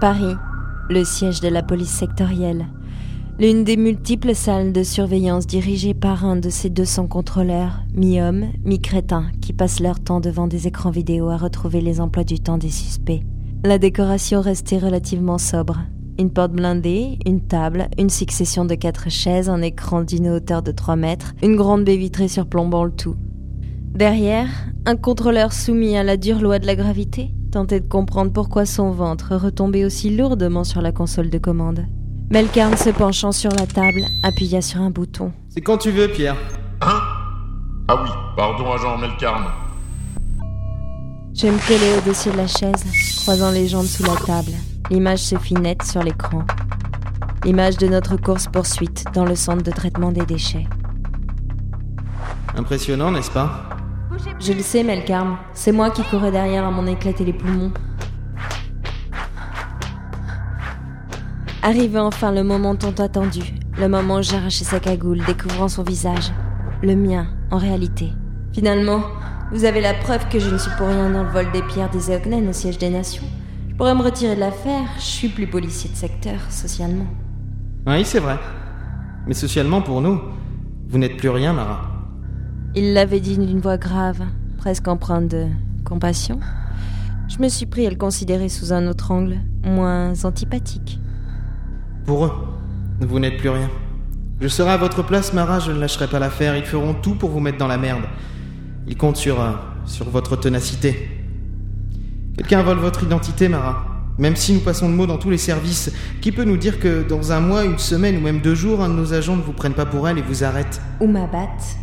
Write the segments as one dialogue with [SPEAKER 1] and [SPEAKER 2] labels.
[SPEAKER 1] Paris, le siège de la police sectorielle. L'une des multiples salles de surveillance dirigées par un de ces 200 contrôleurs, mi-hommes, mi-crétins, qui passent leur temps devant des écrans vidéo à retrouver les emplois du temps des suspects. La décoration restait relativement sobre. Une porte blindée, une table, une succession de quatre chaises, un écran d'une hauteur de 3 mètres, une grande baie vitrée surplombant le tout. Derrière, un contrôleur soumis à la dure loi de la gravité? Tentait de comprendre pourquoi son ventre retombait aussi lourdement sur la console de commande. Melkarn, se penchant sur la table, appuya sur un bouton.
[SPEAKER 2] C'est quand tu veux, Pierre.
[SPEAKER 3] Hein? Ah oui, pardon, agent Melkarn.
[SPEAKER 1] Je me collai au-dessus de la chaise, croisant les jambes sous la table. L'image se fit nette sur l'écran. L'image de notre course-poursuite dans le centre de traitement des déchets.
[SPEAKER 2] Impressionnant, n'est-ce pas?
[SPEAKER 1] Je le sais, Melkarm. C'est moi qui courais derrière à m'en éclater les poumons. Arrivé enfin le moment tant attendu, le moment où j'arrachais sa cagoule, découvrant son visage. Le mien, en réalité. Finalement, vous avez la preuve que je ne suis pour rien dans le vol des pierres des Eoknen au siège des nations. Je pourrais me retirer de l'affaire, je suis plus policier de secteur, socialement.
[SPEAKER 2] Oui, c'est vrai. Mais socialement, pour nous, vous n'êtes plus rien, Mara.
[SPEAKER 1] Il l'avait dit d'une voix grave, presque empreinte de compassion. Je me suis pris à le considérer sous un autre angle, moins antipathique.
[SPEAKER 2] Pour eux, vous n'êtes plus rien. Je serai à votre place, Mara, je ne lâcherai pas l'affaire. Ils feront tout pour vous mettre dans la merde. Ils comptent sur, euh, sur votre ténacité. Quelqu'un vole votre identité, Mara. Même si nous passons le mot dans tous les services, qui peut nous dire que dans un mois, une semaine ou même deux jours, un de nos agents ne vous prenne pas pour elle et vous arrête?
[SPEAKER 1] Ou m'abatte.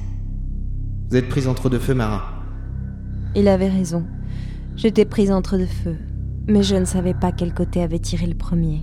[SPEAKER 2] Vous êtes prise entre deux feux, Mara.
[SPEAKER 1] Il avait raison. J'étais prise entre deux feux. Mais je ne savais pas quel côté avait tiré le premier.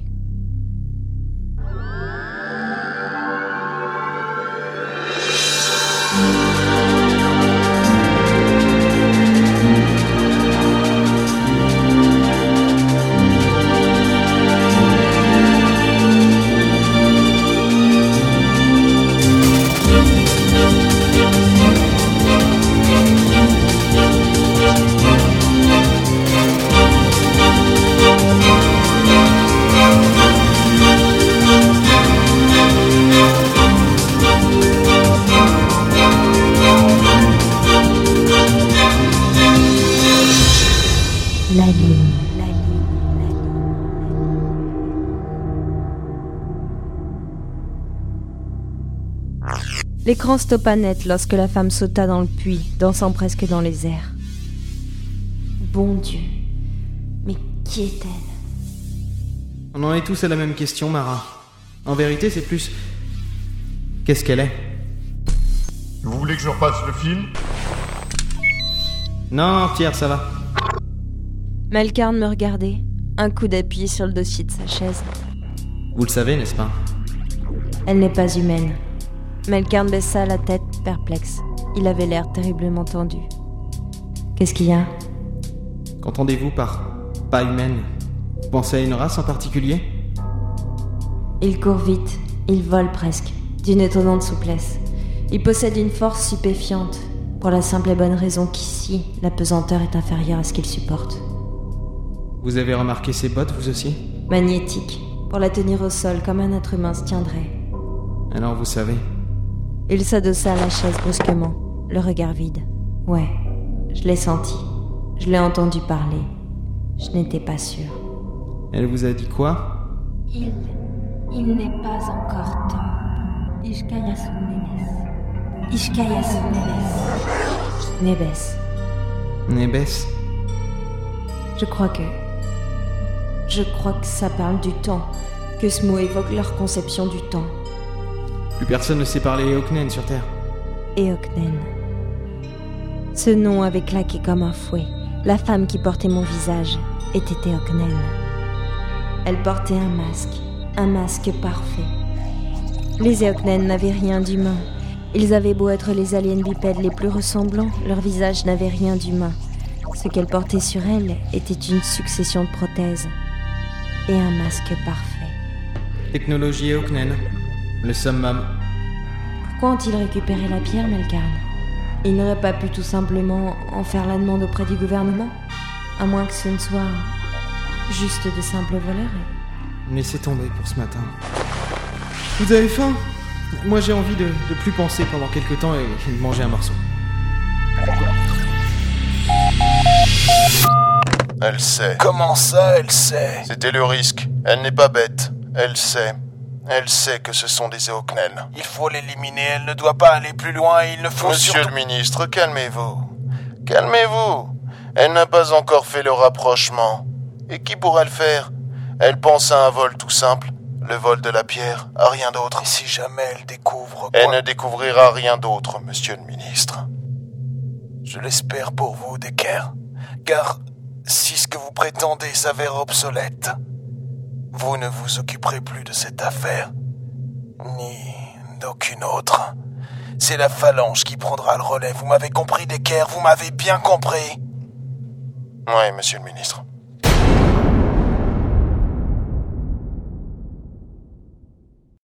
[SPEAKER 1] L'écran stoppa net lorsque la femme sauta dans le puits, dansant presque dans les airs. Bon Dieu, mais qui est-elle?
[SPEAKER 2] On en est tous à la même question, Mara. En vérité, c'est plus. Qu'est-ce qu'elle est?
[SPEAKER 3] Vous voulez que je repasse le film?
[SPEAKER 2] Non, Pierre, ça va.
[SPEAKER 1] Melkarn me regardait, un coup d'appui sur le dossier de sa chaise.
[SPEAKER 2] Vous le savez, n'est-ce pas?
[SPEAKER 1] Elle n'est pas humaine. Melkarn baissa la tête, perplexe. Il avait l'air terriblement tendu. Qu'est-ce qu'il y a?
[SPEAKER 2] Qu'entendez-vous par pas humaine Vous pensez à une race en particulier?
[SPEAKER 1] Il court vite, il vole presque, d'une étonnante souplesse. Il possède une force stupéfiante, pour la simple et bonne raison qu'ici, la pesanteur est inférieure à ce qu'il supporte.
[SPEAKER 2] Vous avez remarqué ses bottes, vous aussi?
[SPEAKER 1] Magnétique, pour la tenir au sol comme un être humain se tiendrait.
[SPEAKER 2] Alors vous savez.
[SPEAKER 1] Il s'adossa à la chaise brusquement, le regard vide. Ouais, je l'ai senti. Je l'ai entendu parler. Je n'étais pas sûre.
[SPEAKER 2] Elle vous a dit quoi?
[SPEAKER 1] Il. Il n'est pas encore temps. Ishkaya Nebes. Ishkaya Nebes. Nebes.
[SPEAKER 2] Nébès?
[SPEAKER 1] Je crois que. Je crois que ça parle du temps. Que ce mot évoque leur conception du temps.
[SPEAKER 2] Plus personne ne sait parler Eoknen sur Terre.
[SPEAKER 1] Eoknen. Ce nom avait claqué comme un fouet. La femme qui portait mon visage était Eoknen. Elle portait un masque, un masque parfait. Les Eoknen n'avaient rien d'humain. Ils avaient beau être les aliens bipèdes les plus ressemblants, leur visage n'avait rien d'humain. Ce qu'elle portait sur elle était une succession de prothèses et un masque parfait.
[SPEAKER 2] Technologie Eoknen. Le summum.
[SPEAKER 1] Pourquoi ont-ils récupéré la pierre, Melkarn Ils n'auraient pas pu tout simplement en faire la demande auprès du gouvernement À moins que ce ne soit Juste de simples voleurs.
[SPEAKER 2] Laissez tomber pour ce matin. Vous avez faim? Moi j'ai envie de, de plus penser pendant quelques temps et, et de manger un morceau.
[SPEAKER 4] Elle sait.
[SPEAKER 5] Comment ça, elle sait?
[SPEAKER 4] C'était le risque. Elle n'est pas bête. Elle sait. Elle sait que ce sont des Eoknel.
[SPEAKER 5] Il faut l'éliminer, elle ne doit pas aller plus loin, il ne faut
[SPEAKER 4] Monsieur
[SPEAKER 5] surtout...
[SPEAKER 4] le ministre, calmez-vous. Calmez-vous. Elle n'a pas encore fait le rapprochement. Et qui pourra le faire? Elle pense à un vol tout simple. Le vol de la pierre, à rien d'autre.
[SPEAKER 5] Et si jamais elle découvre
[SPEAKER 4] Elle ne découvrira rien d'autre, monsieur le ministre.
[SPEAKER 5] Je l'espère pour vous, Decker. Car si ce que vous prétendez s'avère obsolète, vous ne vous occuperez plus de cette affaire, ni d'aucune autre. C'est la phalange qui prendra le relais. Vous m'avez compris, Decker, vous m'avez bien compris.
[SPEAKER 4] Oui, monsieur le ministre.